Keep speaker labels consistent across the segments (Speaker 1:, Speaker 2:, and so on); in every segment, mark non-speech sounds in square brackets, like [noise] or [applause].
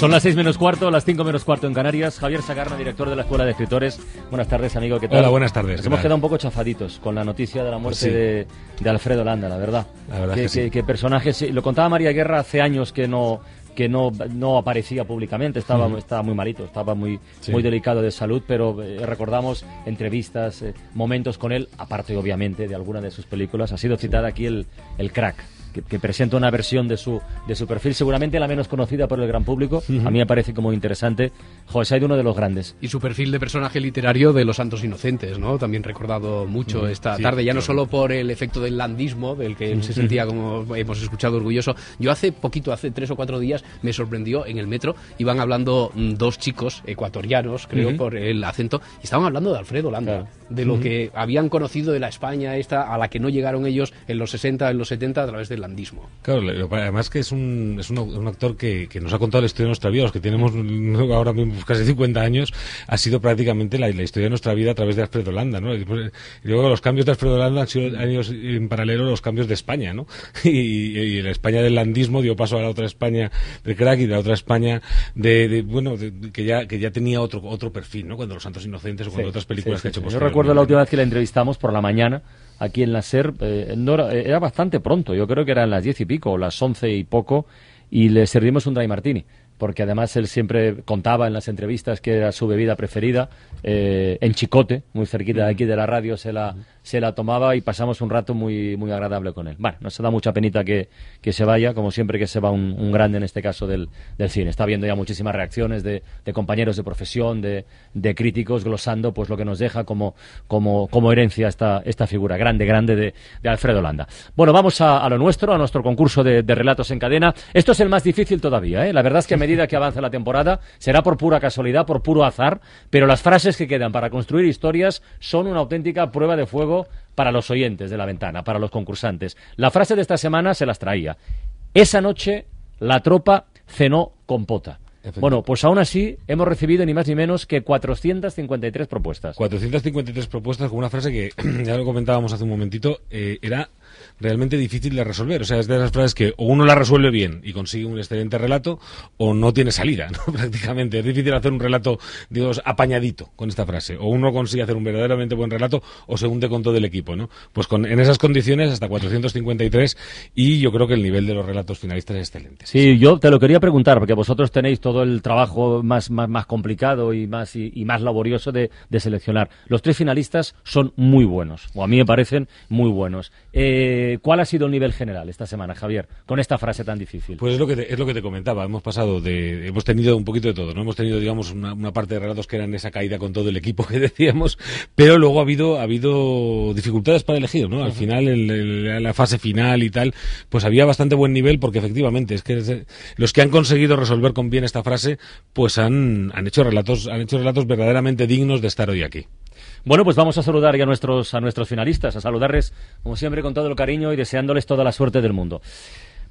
Speaker 1: Son las 6 menos cuarto, las 5 menos cuarto en Canarias. Javier Sagarna, director de la Escuela de Escritores. Buenas tardes, amigo. ¿Qué tal?
Speaker 2: Hola, buenas tardes.
Speaker 1: Nos
Speaker 2: ¿Qué
Speaker 1: hemos
Speaker 2: tal?
Speaker 1: quedado un poco chafaditos con la noticia de la muerte
Speaker 2: sí.
Speaker 1: de, de Alfredo Landa, la verdad.
Speaker 2: La verdad
Speaker 1: que,
Speaker 2: que sí.
Speaker 1: que personaje, sí, lo contaba María Guerra hace años que no que no, no aparecía públicamente, estaba, estaba muy malito, estaba muy,
Speaker 2: Sí.
Speaker 1: muy delicado de salud, pero eh, recordamos entrevistas, eh, momentos con él, aparte obviamente de alguna de sus películas. Ha sido citada aquí el, el crack, que, que presenta una versión de su, de su perfil, seguramente la menos conocida por el gran público. A mí me parece como interesante. José, hay uno de los grandes.
Speaker 3: Y su perfil de personaje literario de Los Santos Inocentes, ¿no? También recordado mucho esta
Speaker 2: sí,
Speaker 3: tarde, ya no
Speaker 2: claro.
Speaker 3: solo por el efecto del landismo, del que él se sentía, como hemos escuchado, orgulloso. Yo hace poquito, hace tres o cuatro días, me sorprendió en el metro, iban hablando mm, dos chicos ecuatorianos, creo, por el acento, y estaban hablando de Alfredo Landa,
Speaker 1: Claro.
Speaker 3: de lo que habían conocido de la España esta, a la que no llegaron ellos en los 60, en los 70, a través del landismo.
Speaker 2: Claro, además que es un, es un, un actor que, que nos ha contado la historia de nuestra vida, los que tenemos ahora mismo casi 50 años, ha sido prácticamente la, la historia de nuestra vida a través de Alfredo Landa, ¿no? Y y luego los cambios de Alfredo Landa han sido han ido en paralelo los cambios de España, ¿no? [laughs] Y, y la España del landismo dio paso a la otra España del crack y de la otra España de, de- bueno, de- de- que ya que ya tenía otro otro perfil, ¿no? Cuando Los Santos Inocentes o cuando
Speaker 1: Sí,
Speaker 2: otras películas
Speaker 1: sí,
Speaker 2: que ha
Speaker 1: sí,
Speaker 2: hecho
Speaker 1: sí. Yo recuerdo la última vez que la entrevistamos por la mañana aquí en la SER, eh, no era, era bastante pronto, yo creo que eran las diez y pico, las once y poco, y le servimos un dry martini, porque además él siempre contaba en las entrevistas que era su bebida preferida, eh, en Chicote, muy cerquita de aquí de la radio, se la, se la tomaba y pasamos un rato muy, muy agradable con él. Bueno, nos da mucha penita que, que se vaya, como siempre que se va un, un grande en este caso del, del cine. Está viendo ya muchísimas reacciones de, de compañeros de profesión, de, de críticos, glosando pues lo que nos deja como, como, como herencia esta, esta figura grande, grande de, de Alfredo Landa. Bueno, vamos a, a lo nuestro, a nuestro concurso de, relatos en cadena. Esto es el más difícil todavía, ¿eh? La verdad es que a medida que avanza la temporada será por pura casualidad, por puro azar, pero las frases que quedan para construir historias son una auténtica prueba de fuego para los oyentes de la ventana, para los concursantes. La frase de esta semana se las traía. Esa noche la tropa cenó con pota. Bueno, pues aún así hemos recibido ni más ni menos que 453 propuestas.
Speaker 2: 453 propuestas con una frase que [clears throat] ya lo comentábamos hace un momentito, eh, era realmente difícil de resolver. O sea, es de esas frases que o uno la resuelve bien y consigue un excelente relato o no tiene salida, ¿no? [laughs] prácticamente. Es difícil hacer un relato, digamos, apañadito con esta frase. O uno consigue hacer un verdaderamente buen relato o se hunde con todo el equipo, ¿no? Pues con, en esas condiciones hasta 453 y yo creo que el nivel de los relatos finalistas es excelente.
Speaker 1: Sí, yo te lo quería preguntar, porque vosotros tenéis todo el trabajo más, más, más complicado y más, y, más laborioso de, de seleccionar. Los tres finalistas son muy buenos, o a mí me parecen muy buenos. Eh, ¿Cuál ha sido el nivel general esta semana, Javier, con esta frase tan difícil?
Speaker 2: Pues es lo que te, es lo que te comentaba. Hemos pasado de, hemos tenido un poquito de todo, no hemos tenido, digamos, una, una parte de relatos que eran esa caída con todo el equipo que [laughs] decíamos, pero luego ha habido, ha habido dificultades para elegir, ¿no? Al final, la fase final y tal, pues había bastante buen nivel porque efectivamente es que los que han conseguido resolver con bien esta frase, pues han, han hecho relatos, han hecho relatos verdaderamente dignos de estar hoy aquí.
Speaker 1: Bueno, pues vamos a saludar ya a nuestros, a nuestros finalistas, a saludarles, como siempre, con todo el cariño y deseándoles toda la suerte del mundo.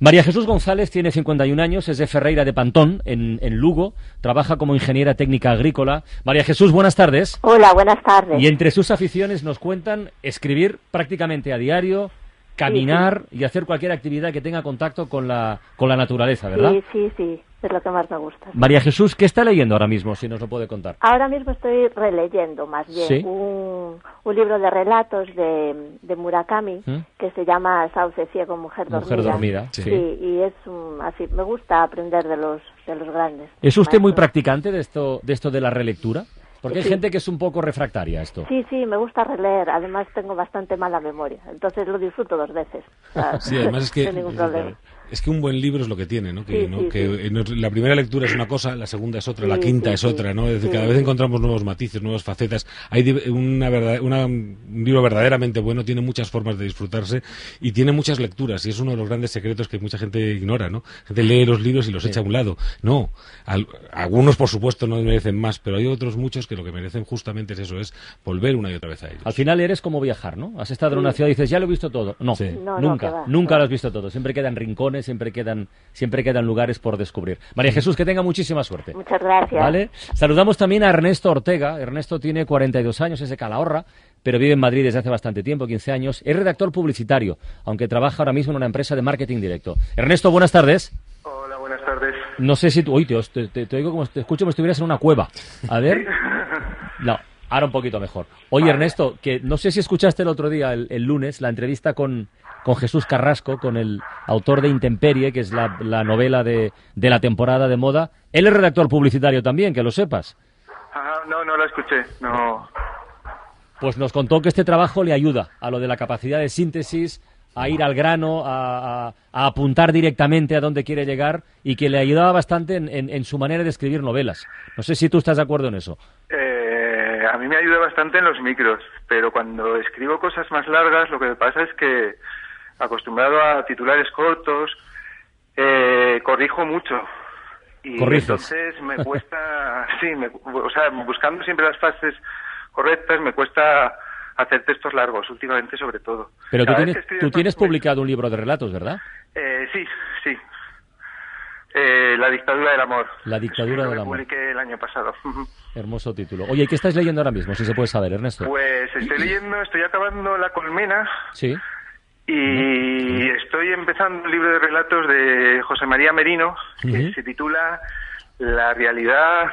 Speaker 1: María Jesús González tiene 51 años, es de Ferreira de Pantón, en, en Lugo, trabaja como ingeniera técnica agrícola. María Jesús, buenas tardes.
Speaker 4: Hola, buenas tardes.
Speaker 1: Y entre sus aficiones nos cuentan escribir prácticamente a diario, caminar y hacer cualquier actividad que tenga contacto con la, con la naturaleza, ¿verdad?
Speaker 4: Sí, sí, sí, es lo que más me gusta.
Speaker 1: María Jesús, ¿qué está leyendo ahora mismo, si nos lo puede contar?
Speaker 4: Ahora mismo estoy releyendo más bien
Speaker 1: Sí.
Speaker 4: un, un libro de relatos de, de Murakami
Speaker 1: ¿Mm?
Speaker 4: que se llama Sauce ciego, mujer dormida.
Speaker 1: Mujer dormida,
Speaker 4: Sí,
Speaker 1: sí.
Speaker 4: y es un- así, me gusta aprender de los de los grandes.
Speaker 1: ¿Es usted muy
Speaker 4: maestros.
Speaker 1: practicante de esto, de esto de la relectura? Porque hay
Speaker 4: Sí.
Speaker 1: gente que es un poco refractaria a esto.
Speaker 4: Sí, sí, me gusta releer. Además tengo bastante mala memoria, entonces lo disfruto dos veces. O sea,
Speaker 2: Sí, además es que- [laughs]
Speaker 4: sin ningún problema.
Speaker 2: Es que un buen libro es lo que tiene, ¿no? Que,
Speaker 4: Sí,
Speaker 2: ¿no?
Speaker 4: sí,
Speaker 2: que
Speaker 4: sí.
Speaker 2: en otro- la primera lectura es una cosa, la segunda es otra,
Speaker 4: Sí,
Speaker 2: la quinta
Speaker 4: sí,
Speaker 2: es
Speaker 4: sí.
Speaker 2: otra, ¿no? Es decir,
Speaker 4: Sí.
Speaker 2: cada vez encontramos nuevos matices, nuevas facetas. Hay una verdad, una- un libro verdaderamente bueno, tiene muchas formas de disfrutarse y tiene muchas lecturas y es uno de los grandes secretos que mucha gente ignora, ¿no? La gente lee los libros y los echa a un lado. No, al- algunos por supuesto no merecen más, pero hay otros muchos que lo que merecen justamente es eso, es volver una y otra vez a ellos.
Speaker 1: Al final eres como viajar, ¿no? Has estado en una ciudad y dices, ya lo he visto todo. No,
Speaker 2: Sí.
Speaker 4: No, no,
Speaker 1: nunca, nunca lo has visto todo. Siempre quedan rincones, siempre quedan, siempre quedan lugares por descubrir. María Jesús, que tenga muchísima suerte.
Speaker 4: Muchas gracias.
Speaker 1: ¿Vale? Saludamos también a Ernesto Ortega. Ernesto tiene 42 años, es de Calahorra, pero vive en Madrid desde hace bastante tiempo, 15 años. Es redactor publicitario, aunque trabaja ahora mismo en una empresa de marketing directo. Ernesto, buenas tardes.
Speaker 5: Hola, buenas tardes.
Speaker 1: No sé si tú... Uy, Dios, te, te- te oigo como... Te escucho como si estuvieras en una cueva. A ver... No, ahora un poquito mejor. Oye, Ernesto, que no sé si escuchaste el otro día, el, el lunes, la entrevista con, con Jesús Carrasco, con el autor de Intemperie, que es la, la novela de, de la temporada de moda. Él es redactor publicitario también, que lo sepas.
Speaker 5: Ah, no, no la escuché. No.
Speaker 1: Pues nos contó que este trabajo le ayuda a lo de la capacidad de síntesis, a ir al grano, a, a- a apuntar directamente a dónde quiere llegar y que le ayudaba bastante en, en- en su manera de escribir novelas. No sé si tú estás de acuerdo en eso.
Speaker 5: Eh, a mí me ayuda bastante en los micros, pero cuando escribo cosas más largas, lo que me pasa es que, acostumbrado a titulares cortos, eh, corrijo mucho. Y
Speaker 1: Corriges.
Speaker 5: entonces me cuesta, [laughs] sí, me- o sea, buscando siempre las frases correctas, me cuesta hacer textos largos, últimamente sobre todo.
Speaker 1: Pero tú
Speaker 5: Cada
Speaker 1: tienes, tú tienes
Speaker 5: me-
Speaker 1: publicado un libro de relatos, ¿verdad?
Speaker 5: Eh, sí, sí. Eh, la dictadura del amor.
Speaker 1: La dictadura del amor.
Speaker 5: publiqué el año pasado. [laughs]
Speaker 1: Hermoso título. Oye, ¿y qué estás leyendo ahora mismo? Si se puede saber, Ernesto.
Speaker 5: Pues estoy leyendo, estoy acabando La Colmena
Speaker 1: Sí.
Speaker 5: y estoy empezando un libro de relatos de José María Merino que
Speaker 1: Ujú.
Speaker 5: se titula La realidad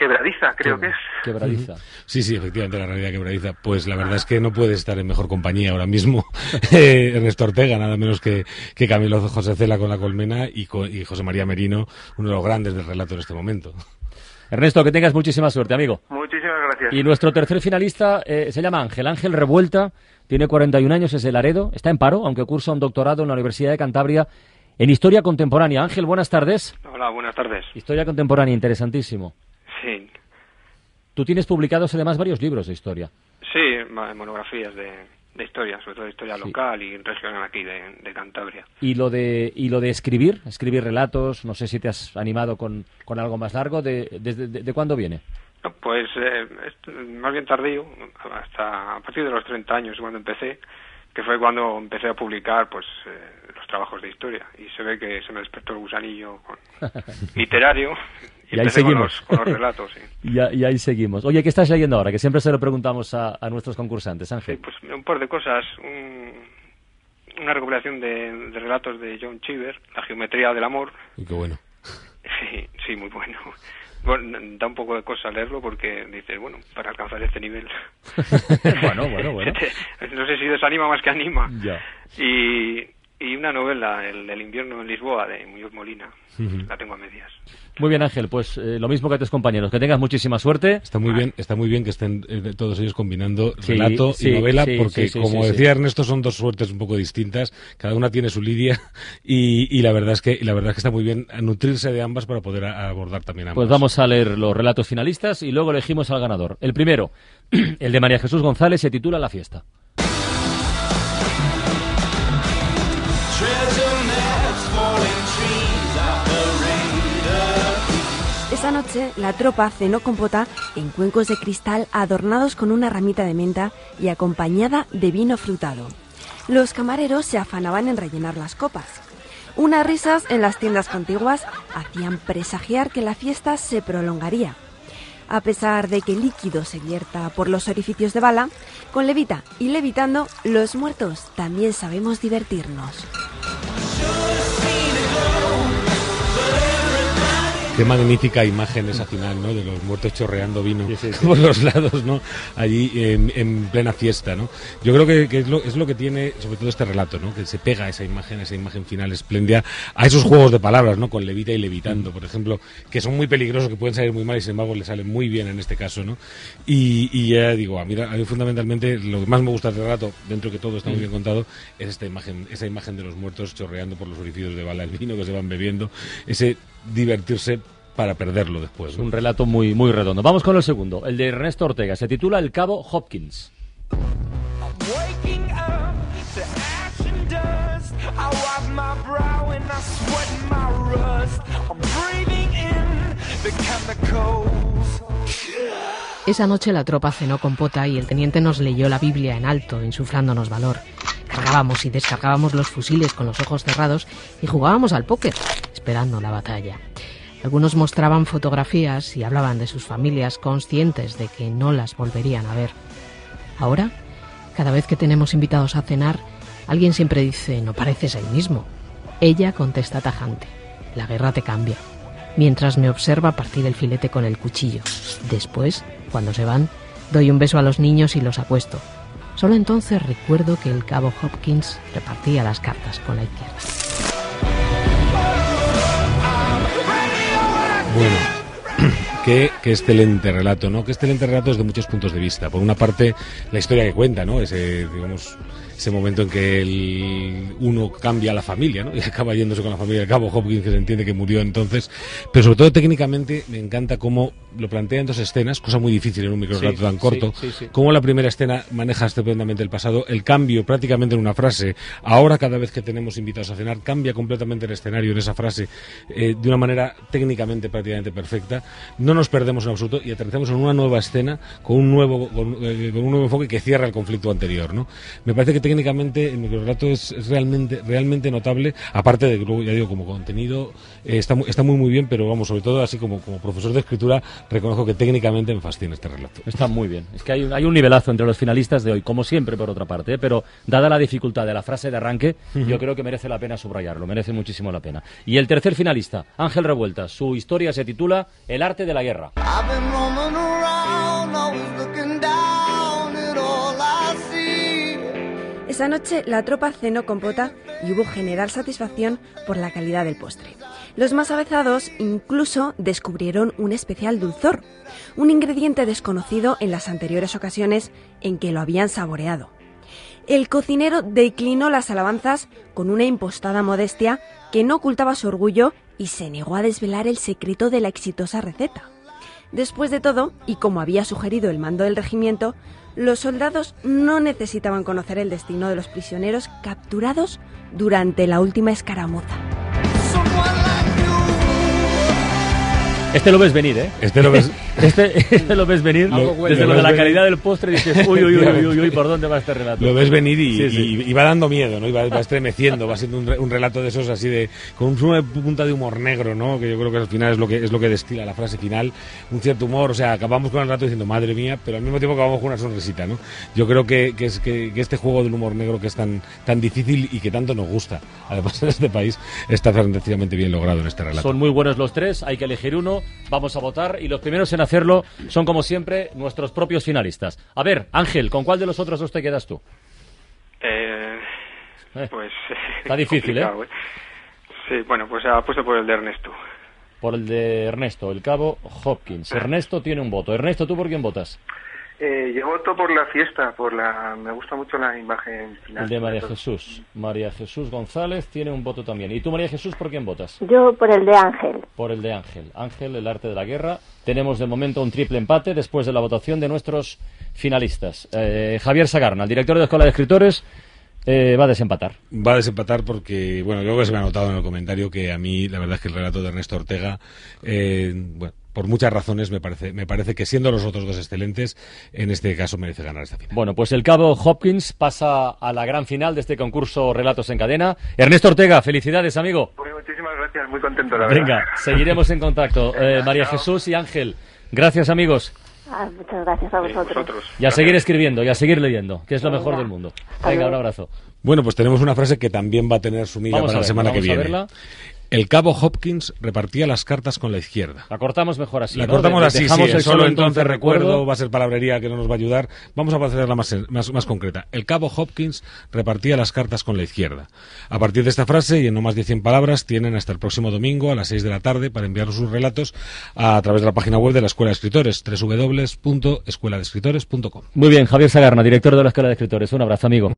Speaker 5: quebradiza, creo que es.
Speaker 1: Quebradiza.
Speaker 2: Sí, sí, efectivamente, la realidad quebradiza. Pues la verdad es que no puede estar en mejor compañía ahora mismo [laughs] [laughs] eh, Ernesto Ortega, nada menos que, que Camilo José Cela con La Colmena y, José María Merino, uno de los grandes del relato en este momento.
Speaker 1: Ernesto, que tengas muchísima suerte, amigo.
Speaker 5: Muchísimas gracias.
Speaker 1: Y nuestro tercer finalista eh, se llama Ángel. Ángel Revuelta, tiene 41 años, es de Laredo, está en paro, aunque cursa un doctorado en la Universidad de Cantabria en Historia Contemporánea. Ángel, buenas tardes.
Speaker 6: Hola, buenas tardes.
Speaker 1: Historia Contemporánea, interesantísimo. Tú tienes publicados además varios libros de historia.
Speaker 6: sí, monografías de, de historia, sobre todo de historia
Speaker 1: Sí.
Speaker 6: local y regional aquí de, de Cantabria.
Speaker 1: Y lo de, y lo de escribir, escribir relatos, no sé si te has animado con, con algo más largo, de, de, de cuándo viene?
Speaker 6: No, pues eh, más bien tardío, hasta a partir de los 30 años cuando empecé, que fue cuando empecé a publicar pues eh, los trabajos de historia y se ve que se me despertó el gusanillo con- [laughs] literario y,
Speaker 1: Y ahí
Speaker 6: con
Speaker 1: seguimos.
Speaker 6: los, con los relatos. Sí. [laughs]
Speaker 1: Y, a- y ahí seguimos. Oye, ¿qué estás leyendo ahora? Que siempre se lo preguntamos a, a nuestros concursantes,
Speaker 6: Sí,
Speaker 1: Ángel.
Speaker 6: pues un par de cosas. Un- una recopilación de, de relatos de John Cheever, La geometría del amor,
Speaker 2: Y qué bueno.
Speaker 6: Sí, sí, muy bueno. Bueno, da un poco de cosa leerlo porque dices, bueno, para alcanzar este nivel. [laughs]
Speaker 1: bueno, bueno, bueno. [laughs]
Speaker 6: no sé si desanima más que anima.
Speaker 1: Ya.
Speaker 6: Y, y una novela, el, el invierno en Lisboa, de Muñoz Molina. La tengo a medias.
Speaker 1: Muy bien, Ángel, pues eh, lo mismo que a tus compañeros. Que tengas muchísima suerte.
Speaker 2: Está muy bien, está muy bien que estén eh, todos ellos combinando
Speaker 1: Sí,
Speaker 2: relato
Speaker 1: sí,
Speaker 2: y novela,
Speaker 1: sí,
Speaker 2: porque
Speaker 1: sí, sí,
Speaker 2: como
Speaker 1: sí,
Speaker 2: decía
Speaker 1: sí.
Speaker 2: Ernesto, son dos suertes un poco distintas. Cada una tiene su lidia y, y la verdad es que y la verdad es que está muy bien nutrirse de ambas para poder a- abordar también ambas.
Speaker 1: Pues vamos a leer los relatos finalistas y luego elegimos al ganador. El primero, [clears throat] el de María Jesús González, se titula La fiesta.
Speaker 7: Noche, la tropa cenó con pota en cuencos de cristal adornados con una ramita de menta y acompañada de vino frutado. Los camareros se afanaban en rellenar las copas. Unas risas en las tiendas contiguas hacían presagiar que la fiesta se prolongaría. A pesar de que el líquido se vierta por los orificios de bala, con levita y levitando, los muertos también sabemos divertirnos.
Speaker 2: Qué magnífica imagen esa final, ¿no? De los muertos chorreando vino
Speaker 1: Sí, sí, sí. [laughs]
Speaker 2: por los lados, ¿no? Allí en, en plena fiesta, ¿no? Yo creo que, que es, lo, es lo que tiene, sobre todo este relato, ¿no? Que se pega esa imagen, esa imagen final espléndida, a esos juegos de palabras, ¿no? Con levita y levitando, por ejemplo, que son muy peligrosos, que pueden salir muy mal y sin embargo le salen muy bien en este caso, ¿no? Y, y ya digo, a mí, a mí fundamentalmente lo que más me gusta del relato, dentro de que todo está muy bien contado, es esta imagen, esa imagen de los muertos chorreando por los orificios de bala, el vino que se van bebiendo, ese divertirse para perderlo después.
Speaker 1: Es
Speaker 2: ¿no?
Speaker 1: un relato muy, muy redondo. Vamos con el segundo, el de Ernesto Ortega. Se titula El Cabo Hopkins.
Speaker 8: Esa noche la tropa cenó con pota y el teniente nos leyó la Biblia en alto, insuflándonos valor. Cargábamos y descargábamos los fusiles con los ojos cerrados y jugábamos al póker, esperando la batalla. Algunos mostraban fotografías y hablaban de sus familias conscientes de que no las volverían a ver. Ahora, cada vez que tenemos invitados a cenar, alguien siempre dice, no pareces el mismo. Ella contesta tajante, la guerra te cambia, mientras me observa partir el filete con el cuchillo. Después, cuando se van, doy un beso a los niños y los acuesto. Solo entonces recuerdo que el cabo Hopkins repartía las cartas con la izquierda.
Speaker 2: Bueno, [clears throat] qué, qué excelente relato, ¿no? Qué excelente relato desde muchos puntos de vista. Por una parte, la historia que cuenta, ¿no? Ese, digamos, ese momento en que el uno cambia a la familia, ¿no? [laughs] Y acaba yéndose con la familia de Cabo Hopkins, que se entiende que murió entonces. Pero sobre todo técnicamente me encanta cómo lo plantea en dos escenas, cosa muy difícil en un microrelato
Speaker 1: Sí,
Speaker 2: tan corto.
Speaker 1: sí, sí, sí.
Speaker 2: Cómo la primera escena maneja estupendamente el pasado, el cambio prácticamente en una frase. Ahora cada vez que tenemos invitados a cenar cambia completamente el escenario en esa frase eh, de una manera técnicamente prácticamente perfecta. No nos perdemos en absoluto y aterrizamos en una nueva escena con un nuevo con, eh, con un nuevo enfoque que cierra el conflicto anterior, ¿no? Me parece que técnicamente el microrelato es, es realmente realmente notable, aparte de que luego ya digo como contenido eh, está está muy muy bien, pero vamos, sobre todo así como como profesor de escritura reconozco que técnicamente me fascina este relato.
Speaker 1: Está muy bien. Es que hay un, hay un nivelazo entre los finalistas de hoy, como siempre, por otra parte. ¿eh? Pero dada la dificultad de la frase de arranque, yo creo que merece la pena subrayarlo. Merece muchísimo la pena. Y el tercer finalista, Ángel Revuelta. Su historia se titula El arte de la guerra.
Speaker 9: I've been
Speaker 7: Esa noche la tropa cenó con pota y hubo general satisfacción por la calidad del postre. Los más avezados incluso descubrieron un especial dulzor, un ingrediente desconocido en las anteriores ocasiones en que lo habían saboreado. El cocinero declinó las alabanzas con una impostada modestia que no ocultaba su orgullo y se negó a desvelar el secreto de la exitosa receta. Después de todo, y como había sugerido el mando del regimiento, los soldados no necesitaban conocer el destino de los prisioneros capturados durante la última escaramuza.
Speaker 1: Este lo ves venir, ¿eh?
Speaker 2: Este lo ves- [laughs]
Speaker 1: este, [laughs] este lo ves venir.
Speaker 2: Huele.
Speaker 1: Desde
Speaker 2: Lo
Speaker 1: lo de la calidad del postre dices, uy, uy, uy, uy, uy, uy, ¿por dónde va este relato?
Speaker 2: Lo ves venir y,
Speaker 1: Sí, sí.
Speaker 2: y- y va dando miedo, ¿no? Y va, va estremeciendo, va siendo un, un relato de esos así de con una punta de humor negro, ¿no? Que yo creo que al final es lo que es lo que destila la frase final, un cierto humor, o sea, acabamos con el relato diciendo madre mía, pero al mismo tiempo acabamos con una sonrisita, ¿no? Yo creo que, que es que, que este juego del humor negro que es tan tan difícil y que tanto nos gusta, además en este país, está fantasticamente bien logrado en este relato.
Speaker 1: Son muy buenos los tres, hay que elegir uno, vamos a votar y los primeros en hacerlo son como siempre nuestros propios finalistas. A ver, Ángel, ¿con cuál de los otros dos te quedas tú?
Speaker 6: Eh,
Speaker 1: Eh,
Speaker 6: pues. [laughs]
Speaker 1: está difícil, ¿eh?
Speaker 6: complicado, Sí, bueno, pues apuesto por el de Ernesto.
Speaker 1: Por el de Ernesto, el cabo Hopkins. Ernesto tiene un voto. Ernesto, ¿tú por quién votas?
Speaker 5: Eh, yo voto por la fiesta, por la... Me gusta mucho la imagen final.
Speaker 1: El de María. Jesús. María Jesús González tiene un voto también. ¿Y tú, María Jesús, por quién votas?
Speaker 4: Yo por el de Ángel.
Speaker 1: Por el de Ángel. Ángel, el arte de la guerra. Tenemos de momento un triple empate después de la votación de nuestros finalistas. Eh, Javier Sagarna, el director de Escuela de Escritores, eh, va a desempatar.
Speaker 2: Va a desempatar porque, bueno, creo que se me ha notado en el comentario que a mí la verdad es que el relato de Ernesto Ortega, eh, bueno, por muchas razones me parece, me parece que siendo los otros dos excelentes, en este caso merece ganar esta final.
Speaker 1: Bueno, pues el cabo Hopkins pasa a la gran final de este concurso Relatos en Cadena. Ernesto Ortega, felicidades, amigo.
Speaker 5: Pues muchísimas gracias, muy contento, la verdad.
Speaker 1: Venga, [laughs] seguiremos en contacto. Eh, María Jesús y Ángel, gracias, amigos.
Speaker 4: Ah, muchas gracias a vosotros.
Speaker 1: Y a seguir escribiendo y a seguir leyendo, que es lo mejor
Speaker 4: Venga.
Speaker 1: del mundo. Venga, un abrazo.
Speaker 2: Bueno, pues tenemos una frase que también va a tener su miga
Speaker 1: Vamos
Speaker 2: para
Speaker 1: a
Speaker 2: la semana que
Speaker 1: vamos a
Speaker 2: viene. El cabo Hopkins repartía las cartas con la izquierda.
Speaker 1: La cortamos mejor así.
Speaker 2: La
Speaker 1: ¿no?
Speaker 2: cortamos
Speaker 1: De-
Speaker 2: así,
Speaker 1: dejamos
Speaker 2: sí.
Speaker 1: el
Speaker 2: Solo
Speaker 1: solo
Speaker 2: entonces recuerdo,
Speaker 1: recuerdo.
Speaker 2: va a ser palabrería que no nos va a ayudar. Vamos a hacerla más, más, más concreta. El cabo Hopkins repartía las cartas con la izquierda. A partir de esta frase y en no más de 100 palabras tienen hasta el próximo domingo a las 6 de la tarde para enviar sus relatos a, través de la página web de la Escuela de Escritores, www.escueladeescritores.com.
Speaker 1: Muy bien, Javier Sagarna, director de la Escuela de Escritores. Un abrazo, amigo.